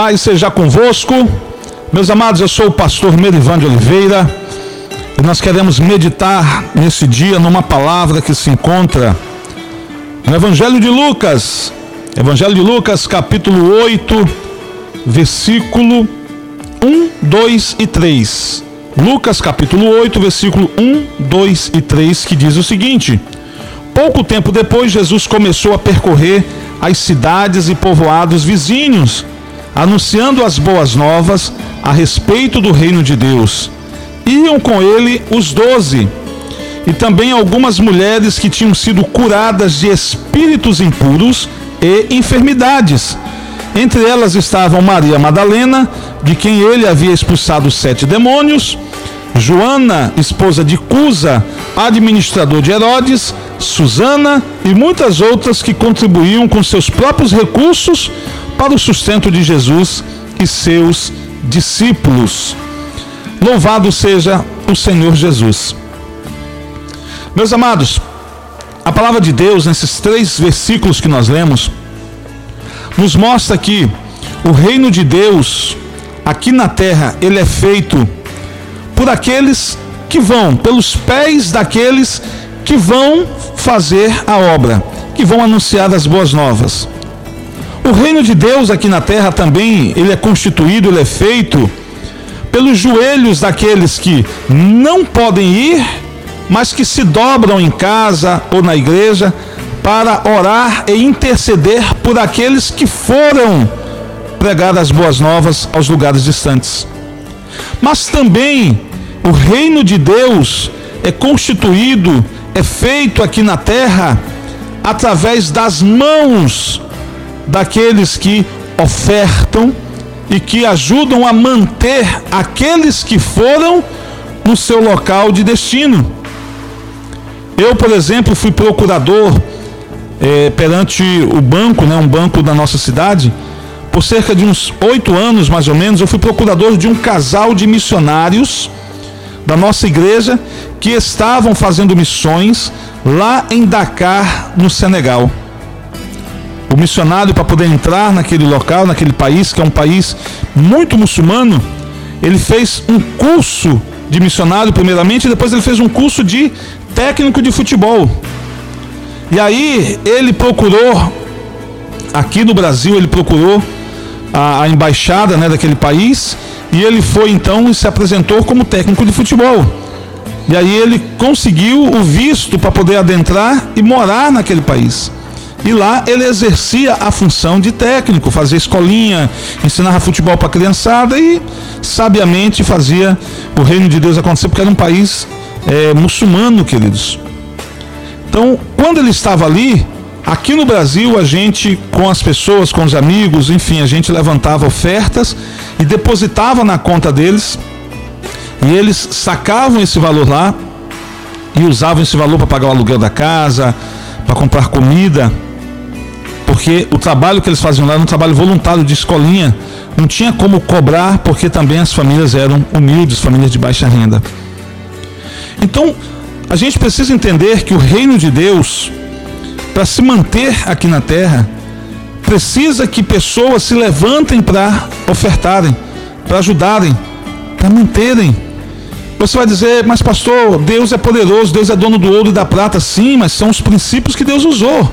paz seja convosco. Meus amados, eu sou o pastor Merivan de Oliveira e nós queremos meditar nesse dia numa palavra que se encontra no Evangelho de Lucas, Evangelho de Lucas, capítulo 8, versículo 1, 2 e 3. Lucas, capítulo 8, versículo 1, 2 e 3, que diz o seguinte: Pouco tempo depois, Jesus começou a percorrer as cidades e povoados vizinhos, anunciando as boas novas a respeito do reino de Deus. Iam com ele os doze, e também algumas mulheres que tinham sido curadas de espíritos impuros e enfermidades. Entre elas estavam Maria Madalena, de quem ele havia expulsado sete demônios, Joana, esposa de Cusa, administrador de Herodes, Susana e muitas outras que contribuíam com seus próprios recursos para o sustento de Jesus e seus discípulos. Louvado seja o Senhor Jesus. Meus amados, a palavra de Deus, nesses três versículos que nós lemos, nos mostra que o reino de Deus aqui na terra, ele é feito por aqueles que vão, pelos pés daqueles que vão fazer a obra, que vão anunciar as boas novas. O reino de Deus aqui na terra também, ele é constituído, ele é feito pelos joelhos daqueles que não podem ir, mas que se dobram em casa ou na igreja para orar e interceder por aqueles que foram pregar as boas novas aos lugares distantes. Mas também o reino de Deus é constituído, é feito aqui na terra através das mãos daqueles que ofertam e que ajudam a manter aqueles que foram no seu local de destino. Eu, por exemplo, fui procurador é, perante o banco, né, um banco da nossa cidade, por cerca de uns oito anos, mais ou menos, eu fui procurador de um casal de missionários da nossa igreja que estavam fazendo missões lá em Dakar, no Senegal. O missionário, para poder entrar naquele local, naquele país, que é um país muito muçulmano, ele fez um curso de missionário, primeiramente, e depois ele fez um curso de técnico de futebol. E aí ele procurou, aqui no Brasil, ele procurou a, a embaixada né, daquele país e ele foi então e se apresentou como técnico de futebol. E aí ele conseguiu o visto para poder adentrar e morar naquele país. E lá ele exercia a função de técnico, fazia escolinha, ensinava futebol para a criançada e sabiamente fazia o reino de Deus acontecer, porque era um país é, muçulmano, queridos. Então, quando ele estava ali, Aqui no Brasil, a gente, com as pessoas, com os amigos, enfim, a gente levantava ofertas e depositava na conta deles. E eles sacavam esse valor lá e usavam esse valor para pagar o aluguel da casa, para comprar comida. Porque o trabalho que eles faziam lá era um trabalho voluntário de escolinha. Não tinha como cobrar, porque também as famílias eram humildes, famílias de baixa renda. Então, a gente precisa entender que o reino de Deus para se manter aqui na terra, precisa que pessoas se levantem para ofertarem, para ajudarem, para manterem. Você vai dizer, mas pastor, Deus é poderoso, Deus é dono do ouro e da prata, sim, mas são os princípios que Deus usou.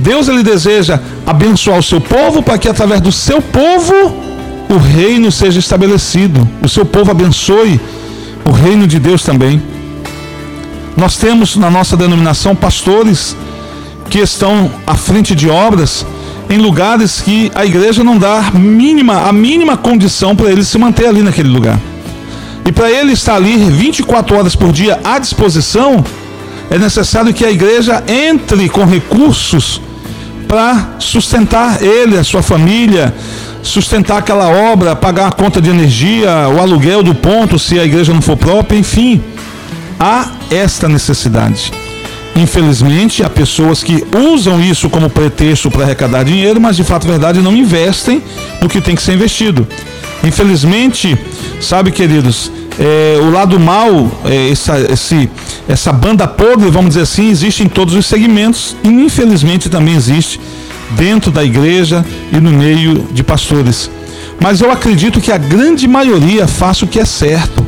Deus ele deseja abençoar o seu povo para que através do seu povo o reino seja estabelecido. O seu povo abençoe o reino de Deus também. Nós temos na nossa denominação pastores que estão à frente de obras em lugares que a igreja não dá mínima, a mínima condição para ele se manter ali naquele lugar. E para ele estar ali 24 horas por dia à disposição, é necessário que a igreja entre com recursos para sustentar ele, a sua família, sustentar aquela obra, pagar a conta de energia, o aluguel do ponto, se a igreja não for própria, enfim. Há esta necessidade. Infelizmente, há pessoas que usam isso como pretexto para arrecadar dinheiro, mas de fato, verdade, não investem no que tem que ser investido. Infelizmente, sabe, queridos, é, o lado mal, é, essa, esse, essa banda podre, vamos dizer assim, existe em todos os segmentos e infelizmente também existe dentro da igreja e no meio de pastores. Mas eu acredito que a grande maioria faça o que é certo.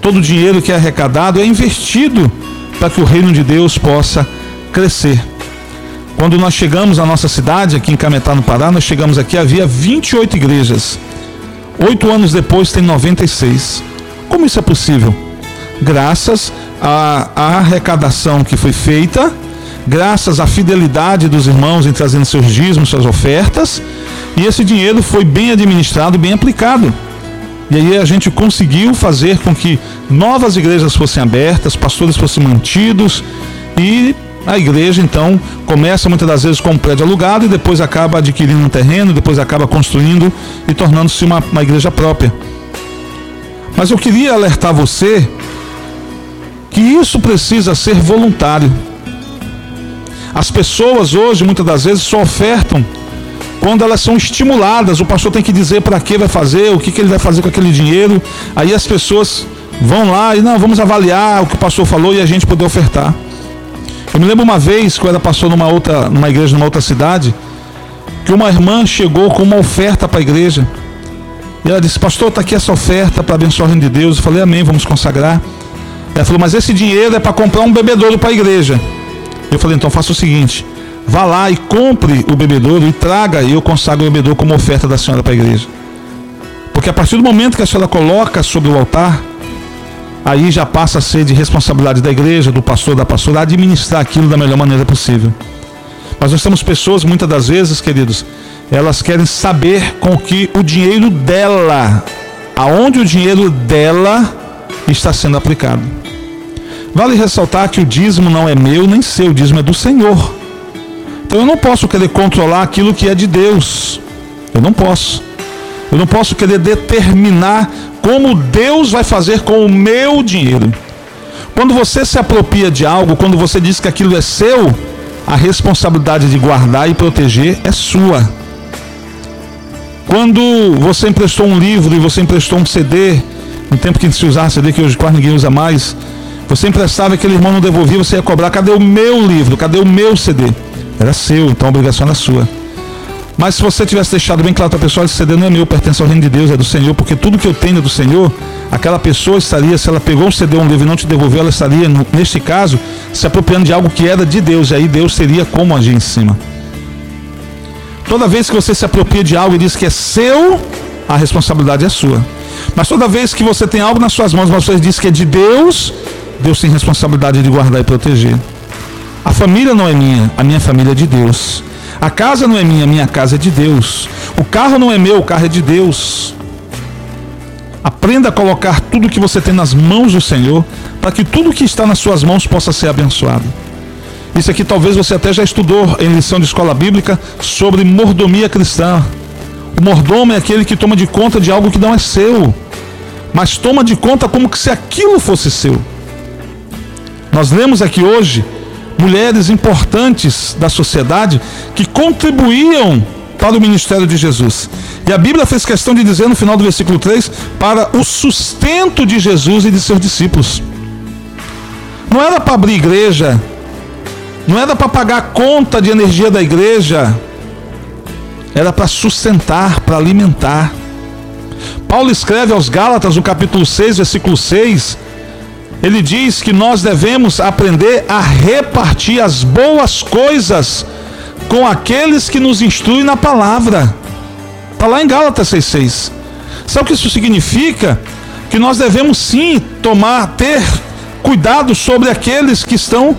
Todo o dinheiro que é arrecadado é investido para que o reino de Deus possa crescer. Quando nós chegamos à nossa cidade, aqui em Cametá, no Pará, nós chegamos aqui, havia 28 igrejas. Oito anos depois tem 96. Como isso é possível? Graças à, arrecadação que foi feita, graças à fidelidade dos irmãos em trazendo seus dízimos, suas ofertas, e esse dinheiro foi bem administrado, bem aplicado. E aí a gente conseguiu fazer com que novas igrejas fossem abertas, pastores fossem mantidos e a igreja então começa muitas das vezes com um prédio alugado e depois acaba adquirindo um terreno, depois acaba construindo e tornando-se uma, uma igreja própria. Mas eu queria alertar você que isso precisa ser voluntário. As pessoas hoje muitas das vezes só ofertam quando elas são estimuladas. O pastor tem que dizer para que vai fazer, o que, que ele vai fazer com aquele dinheiro. Aí as pessoas vão lá e não, vamos avaliar o que o pastor falou e a gente poder ofertar. Eu me lembro uma vez, quando ela passou numa outra, numa igreja numa outra cidade, que uma irmã chegou com uma oferta para a igreja. E ela disse, pastor, está aqui essa oferta para abençoar o reino de Deus. Eu falei, amém, vamos consagrar. Ela falou, mas esse dinheiro é para comprar um bebedouro para a igreja. Eu falei, então faça o seguinte, vá lá e compre o bebedouro e traga e eu consagro o bebedouro como oferta da senhora para a igreja. Porque a partir do momento que a senhora coloca sobre o altar, aí já passa a ser de responsabilidade da igreja, do pastor, da pastora, administrar aquilo da melhor maneira possível. Mas nós temos pessoas, muitas das vezes, queridos, elas querem saber com que o dinheiro dela, aonde o dinheiro dela está sendo aplicado. Vale ressaltar que o dízimo não é meu nem seu, o dízimo é do Senhor. Então eu não posso querer controlar aquilo que é de Deus. Eu não posso. Eu não posso querer determinar como Deus vai fazer com o meu dinheiro. Quando você se apropria de algo, quando você diz que aquilo é seu, a responsabilidade de guardar e proteger é sua. Quando você emprestou um livro e você emprestou um CD, no tempo que se usava CD, que hoje quase ninguém usa mais, você emprestava aquele irmão não devolvia, você ia cobrar: cadê o meu livro? Cadê o meu CD? Era seu, então a obrigação era sua. Mas se você tivesse deixado bem claro para a pessoa, esse CD não é meu, pertence ao reino de Deus, é do Senhor, porque tudo que eu tenho é do Senhor, aquela pessoa estaria, se ela pegou um CD ou um livro e não te devolveu, ela estaria, neste caso, se apropriando de algo que era de Deus, e aí Deus teria como agir em cima. Toda vez que você se apropria de algo e diz que é seu, a responsabilidade é sua. Mas toda vez que você tem algo nas suas mãos, mas você diz que é de Deus, Deus tem responsabilidade de guardar e proteger. A família não é minha, a minha família é de Deus. A casa não é minha, minha casa é de Deus. O carro não é meu, o carro é de Deus. Aprenda a colocar tudo que você tem nas mãos do Senhor, para que tudo que está nas suas mãos possa ser abençoado. Isso aqui talvez você até já estudou em lição de escola bíblica sobre mordomia cristã. O mordomo é aquele que toma de conta de algo que não é seu, mas toma de conta como se aquilo fosse seu. Nós lemos aqui hoje mulheres importantes da sociedade que contribuíam para o ministério de Jesus. E a Bíblia fez questão de dizer no final do versículo 3 para o sustento de Jesus e de seus discípulos. Não era para abrir igreja, não era para pagar a conta de energia da igreja, era para sustentar, para alimentar. Paulo escreve aos Gálatas, no capítulo 6, versículo 6, ele diz que nós devemos aprender a repartir as boas coisas com aqueles que nos instruem na palavra. Está lá em Gálatas 6,6. Sabe o que isso significa? Que nós devemos sim tomar, ter cuidado sobre aqueles que estão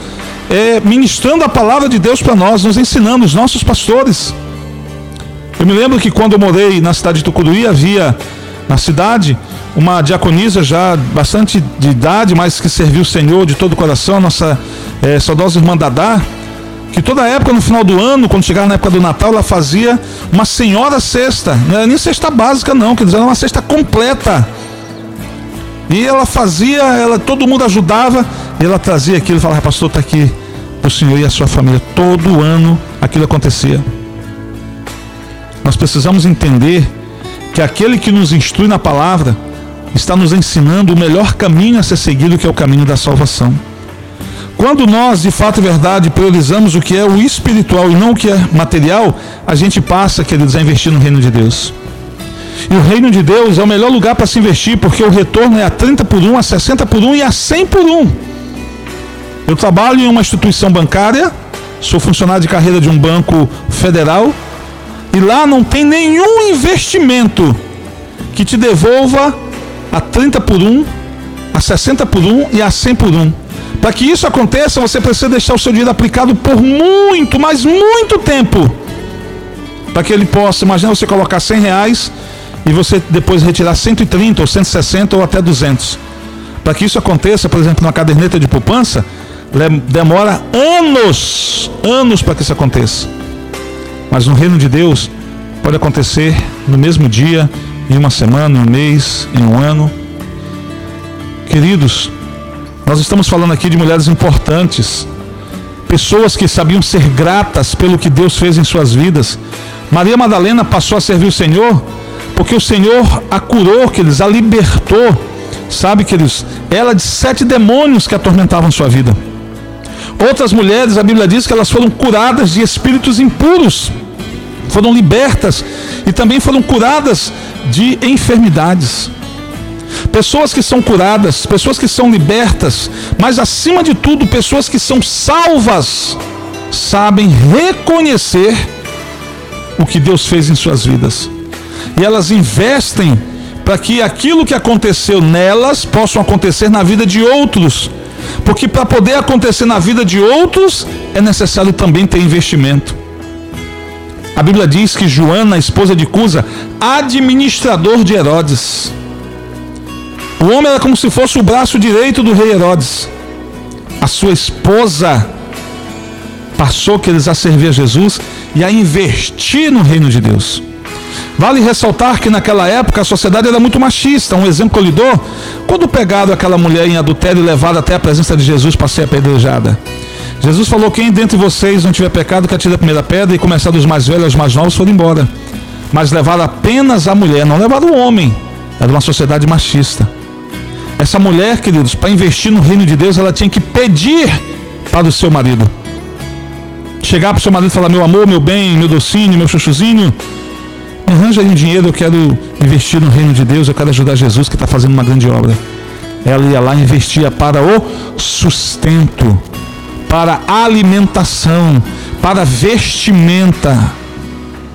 é, ministrando a palavra de Deus para nós, nos ensinando, os nossos pastores. Eu me lembro que quando eu morei na cidade de Tucuruí, havia na cidade uma diaconisa já bastante de idade, mas que serviu o Senhor de todo o coração, nossa é, saudosa irmã Dadá, que toda época, no final do ano, quando chegava na época do Natal, ela fazia uma senhora cesta, não era nem cesta básica não, quer dizer, era uma cesta completa. E ela fazia, ela, todo mundo ajudava, ela trazia aquilo e falava, pastor, está aqui o senhor e a sua família. Todo ano aquilo acontecia. Nós precisamos entender que aquele que nos instrui na palavra, está nos ensinando o melhor caminho a ser seguido, que é o caminho da salvação. Quando nós, de fato e verdade, priorizamos o que é o espiritual e não o que é material, a gente passa, queridos, a investir no reino de Deus. E o reino de Deus é o melhor lugar para se investir, porque o retorno é a 30 por 1, a 60 por 1 e a 100 por 1. Eu trabalho em uma instituição bancária, sou funcionário de carreira de um banco federal, e lá não tem nenhum investimento que te devolva a 30 por 1, a 60 por 1 e a 100 por 1. Para que isso aconteça, você precisa deixar o seu dinheiro aplicado por muito, mas muito tempo. Para que ele possa, imagina você colocar 100 reais e você depois retirar 130 ou 160 ou até 200. Para que isso aconteça, por exemplo, na caderneta de poupança, demora anos, anos para que isso aconteça. Mas no reino de Deus pode acontecer no mesmo dia, em uma semana, em um mês, em um ano. Queridos, nós estamos falando aqui de mulheres importantes, pessoas que sabiam ser gratas pelo que Deus fez em suas vidas. Maria Madalena passou a servir o Senhor porque o Senhor a curou, que eles a libertou, sabe, queridos, ela de sete demônios que atormentavam sua vida. Outras mulheres, a Bíblia diz que elas foram curadas de espíritos impuros, foram libertas e também foram curadas de enfermidades. Pessoas que são curadas, pessoas que são libertas, mas acima de tudo, pessoas que são salvas, sabem reconhecer o que Deus fez em suas vidas. E elas investem para que aquilo que aconteceu nelas possa acontecer na vida de outros. Porque para poder acontecer na vida de outros, é necessário também ter investimento. A Bíblia diz que Joana, esposa de Cusa, administrador de Herodes. O homem era como se fosse o braço direito do rei Herodes. A sua esposa passou que eles a servir a Jesus e a investir no reino de Deus. Vale ressaltar que naquela época a sociedade era muito machista. Um exemplo que eu lhe dou, quando pegaram aquela mulher em adultério e levada até a presença de Jesus para ser apedrejada. Jesus falou: Quem dentre vocês não tiver pecado, que atire a primeira pedra, e começar dos mais velhos aos mais novos, foram embora. Mas levaram apenas a mulher, não levaram o homem. Era uma sociedade machista. Essa mulher, queridos, para investir no reino de Deus, ela tinha que pedir para o seu marido. Chegar para o seu marido e falar: Meu amor, meu bem, meu docinho, meu chuchuzinho, me arranja aí um dinheiro, eu quero investir no reino de Deus, eu quero ajudar Jesus que está fazendo uma grande obra. Ela ia lá e investia para o sustento, para alimentação, para vestimenta,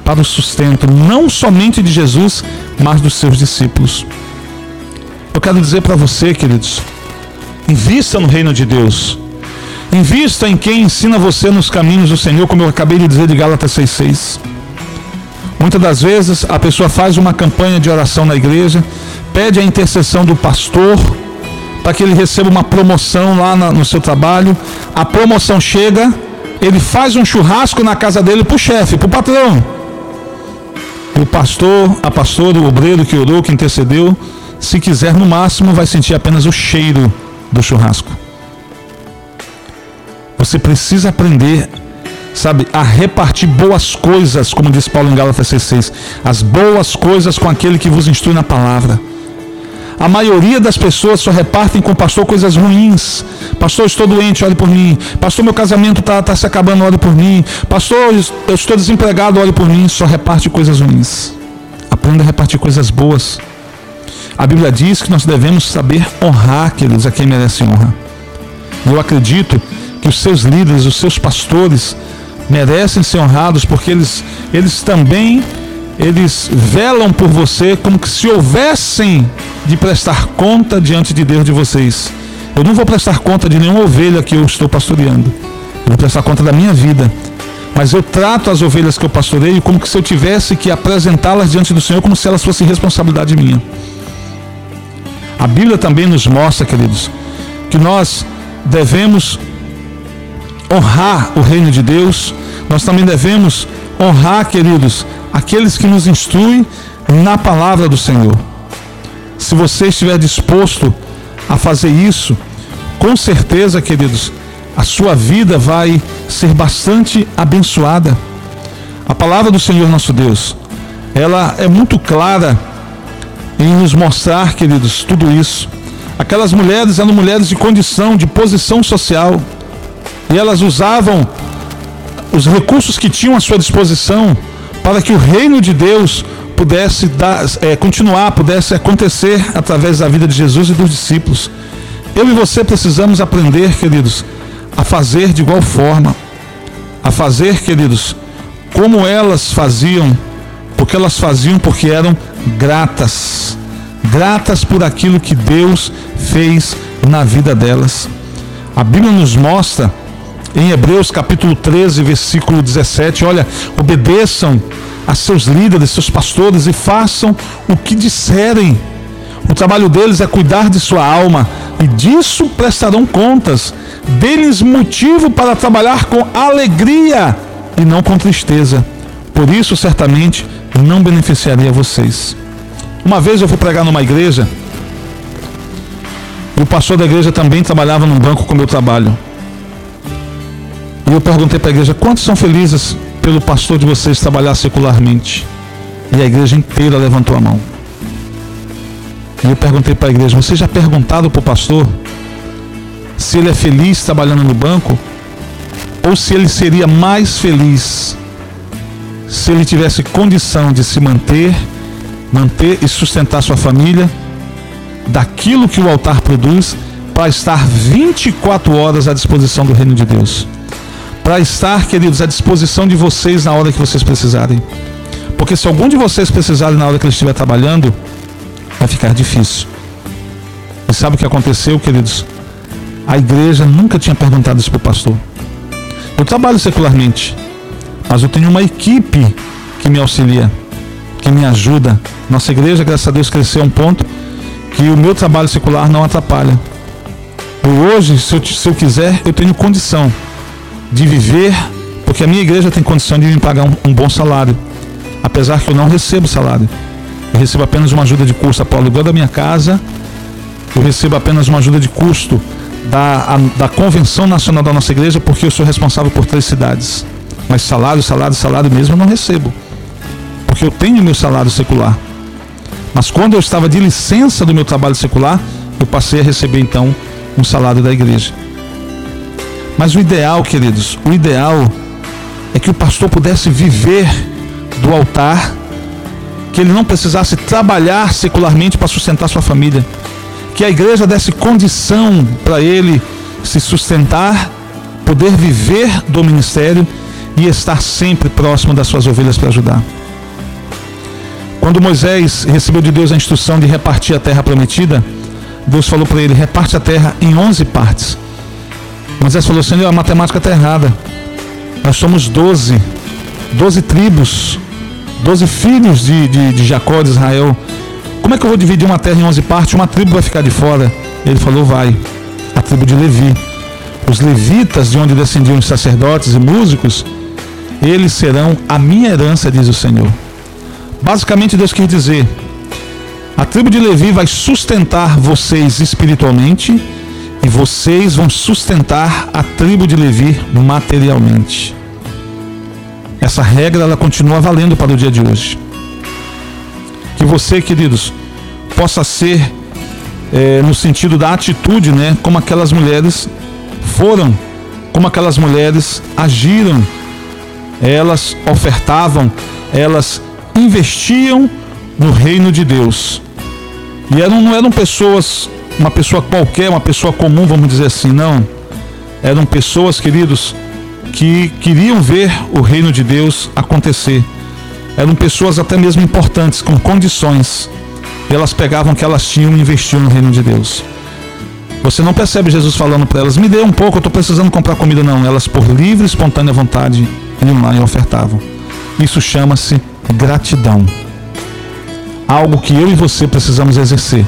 para o sustento, não somente de Jesus, mas dos seus discípulos. Eu quero dizer para você, queridos, invista no reino de Deus. Invista em quem ensina você nos caminhos do Senhor, como eu acabei de dizer de Gálatas 6,6. Muitas das vezes a pessoa faz uma campanha de oração na igreja, pede a intercessão do pastor para que ele receba uma promoção lá no seu trabalho. A promoção chega, ele faz um churrasco na casa dele para o chefe, para o patrão. O pastor, a pastora, o obreiro que orou, que intercedeu, se quiser, no máximo, vai sentir apenas o cheiro do churrasco. Você precisa aprender sabe, a repartir boas coisas, como diz Paulo em Gálatas 6,6. As boas coisas com aquele que vos instrui na palavra. A maioria das pessoas só repartem com o pastor coisas ruins. Pastor, estou doente, olhe por mim. Pastor, meu casamento está tá se acabando, olhe por mim. Pastor, eu estou desempregado, olhe por mim. Só reparte coisas ruins. Aprenda a repartir coisas boas. A Bíblia diz que nós devemos saber honrar, queridos, a quem merece honra. Eu acredito que os seus líderes, os seus pastores, merecem ser honrados porque eles, eles também eles velam por você como que se houvessem de prestar conta diante de Deus de vocês. Eu não vou prestar conta de nenhuma ovelha que eu estou pastoreando. Eu vou prestar conta da minha vida. Mas eu trato as ovelhas que eu pastoreio como que se eu tivesse que apresentá-las diante do Senhor como se elas fossem responsabilidade minha. A Bíblia também nos mostra, queridos, que nós devemos honrar o reino de Deus, nós também devemos honrar, queridos, aqueles que nos instruem na palavra do Senhor. Se você estiver disposto a fazer isso, com certeza, queridos, a sua vida vai ser bastante abençoada. A palavra do Senhor nosso Deus, ela é muito clara em nos mostrar, queridos, tudo isso. Aquelas mulheres eram mulheres de condição, de posição social, e elas usavam os recursos que tinham à sua disposição para que o reino de Deus pudesse dar, é, continuar, pudesse acontecer através da vida de Jesus e dos discípulos. Eu e você precisamos aprender, queridos, a fazer de igual forma, a fazer, queridos, como elas faziam, porque elas faziam porque eram gratas, gratas por aquilo que Deus fez na vida delas. A Bíblia nos mostra em Hebreus capítulo 13, versículo 17, olha, obedeçam a seus líderes, seus pastores e façam o que disserem. O trabalho deles é cuidar de sua alma e disso prestarão contas. Deles motivo para trabalhar com alegria e não com tristeza. Por isso, certamente, não beneficiaria vocês. Uma vez eu fui pregar numa igreja e o pastor da igreja também trabalhava num banco com meu trabalho. E eu perguntei para a igreja: quantos são felizes pelo pastor de vocês trabalhar secularmente? E a igreja inteira levantou a mão. E eu perguntei para a igreja: vocês já perguntaram para o pastor se ele é feliz trabalhando no banco? Ou se ele seria mais feliz se ele tivesse condição de se manter, manter e sustentar sua família daquilo que o altar produz para estar 24 horas à disposição do reino de Deus. Para estar, queridos, à disposição de vocês na hora que vocês precisarem. Porque se algum de vocês precisarem na hora que ele estiver trabalhando, vai ficar difícil. E sabe o que aconteceu, queridos? A igreja nunca tinha perguntado isso para o pastor. Eu trabalho secularmente, mas eu tenho uma equipe que me auxilia, que me ajuda. Nossa igreja, graças a Deus, cresceu a um ponto que o meu trabalho secular não atrapalha. Eu hoje, se eu, se eu quiser, eu tenho condição de viver, porque a minha igreja tem condição de me pagar um, um bom salário, apesar que eu não recebo salário. Eu recebo apenas uma ajuda de custo para o aluguel da minha casa, eu recebo apenas uma ajuda de custo da, a, da convenção nacional da nossa igreja, porque eu sou responsável por três cidades. Mas salário, salário, salário mesmo eu não recebo, porque eu tenho meu salário secular. Mas quando eu estava de licença do meu trabalho secular, eu passei a receber então um salário da igreja. Mas o ideal, queridos, o ideal é que o pastor pudesse viver do altar, que ele não precisasse trabalhar secularmente para sustentar sua família, que a igreja desse condição para ele se sustentar, poder viver do ministério e estar sempre próximo das suas ovelhas para ajudar. Quando Moisés recebeu de Deus a instrução de repartir a terra prometida, Deus falou para ele: reparte a terra em 11 partes. Moisés falou: Senhor, a matemática está errada. Nós somos 12, 12 tribos, 12 filhos de, de, de Jacó, de Israel. Como é que eu vou dividir uma terra em 11 partes? Uma tribo vai ficar de fora. Ele falou: vai. A tribo de Levi. Os levitas, de onde descendiam os sacerdotes e músicos, eles serão a minha herança, diz o Senhor. Basicamente, Deus quer dizer: a tribo de Levi vai sustentar vocês espiritualmente e vocês vão sustentar a tribo de Levi materialmente. Essa regra ela continua valendo para o dia de hoje. Que você, queridos, possa ser é, no sentido da atitude, né, como aquelas mulheres foram, como aquelas mulheres agiram. Elas ofertavam, elas investiam no reino de Deus. E eram, não eram pessoas, uma pessoa qualquer, uma pessoa comum, vamos dizer assim, não. Eram pessoas, queridos, que queriam ver o reino de Deus acontecer. Eram pessoas até mesmo importantes, com condições. E elas pegavam o que elas tinham e investiam no reino de Deus. Você não percebe Jesus falando para elas: me dê um pouco, eu estou precisando comprar comida. Não, elas por livre e espontânea vontade iam lá e ofertavam. Isso chama-se gratidão. Algo que eu e você precisamos exercer.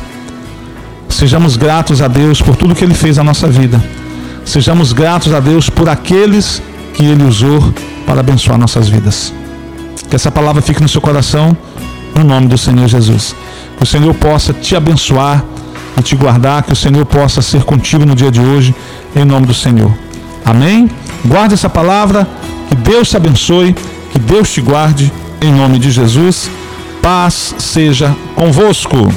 Sejamos gratos a Deus por tudo que Ele fez na nossa vida. Sejamos gratos a Deus por aqueles que Ele usou para abençoar nossas vidas. Que essa palavra fique no seu coração, no nome do Senhor Jesus. Que o Senhor possa te abençoar e te guardar, que o Senhor possa ser contigo no dia de hoje, em nome do Senhor. Amém? Guarde essa palavra, que Deus te abençoe, que Deus te guarde em nome de Jesus, paz seja convosco.